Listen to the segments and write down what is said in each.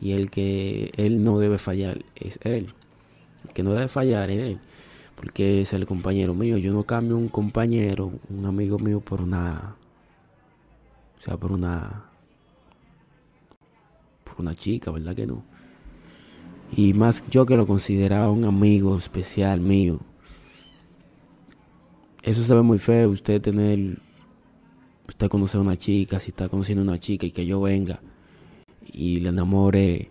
Y el que él no debe fallar es él. El que no debe fallar es él, porque es el compañero mío. Yo no cambio un compañero, un amigo mío por una, o sea, por una, por una chica, ¿verdad que no? Y más yo que lo consideraba un amigo especial mío. Eso se ve muy feo, usted tener, usted conocer a una chica, si está conociendo a una chica y que yo venga y le enamore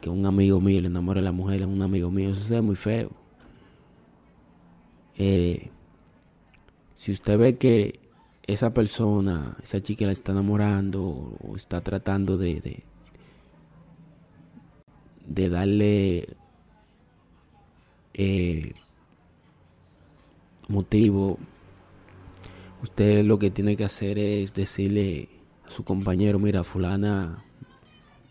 Que un amigo mío le enamore a la mujer, es un amigo mío, eso ve muy feo. Eh, si usted ve que esa persona, esa chica la está enamorando o está tratando de, de, de darle eh, motivo, usted lo que tiene que hacer es decirle a su compañero, mira, fulana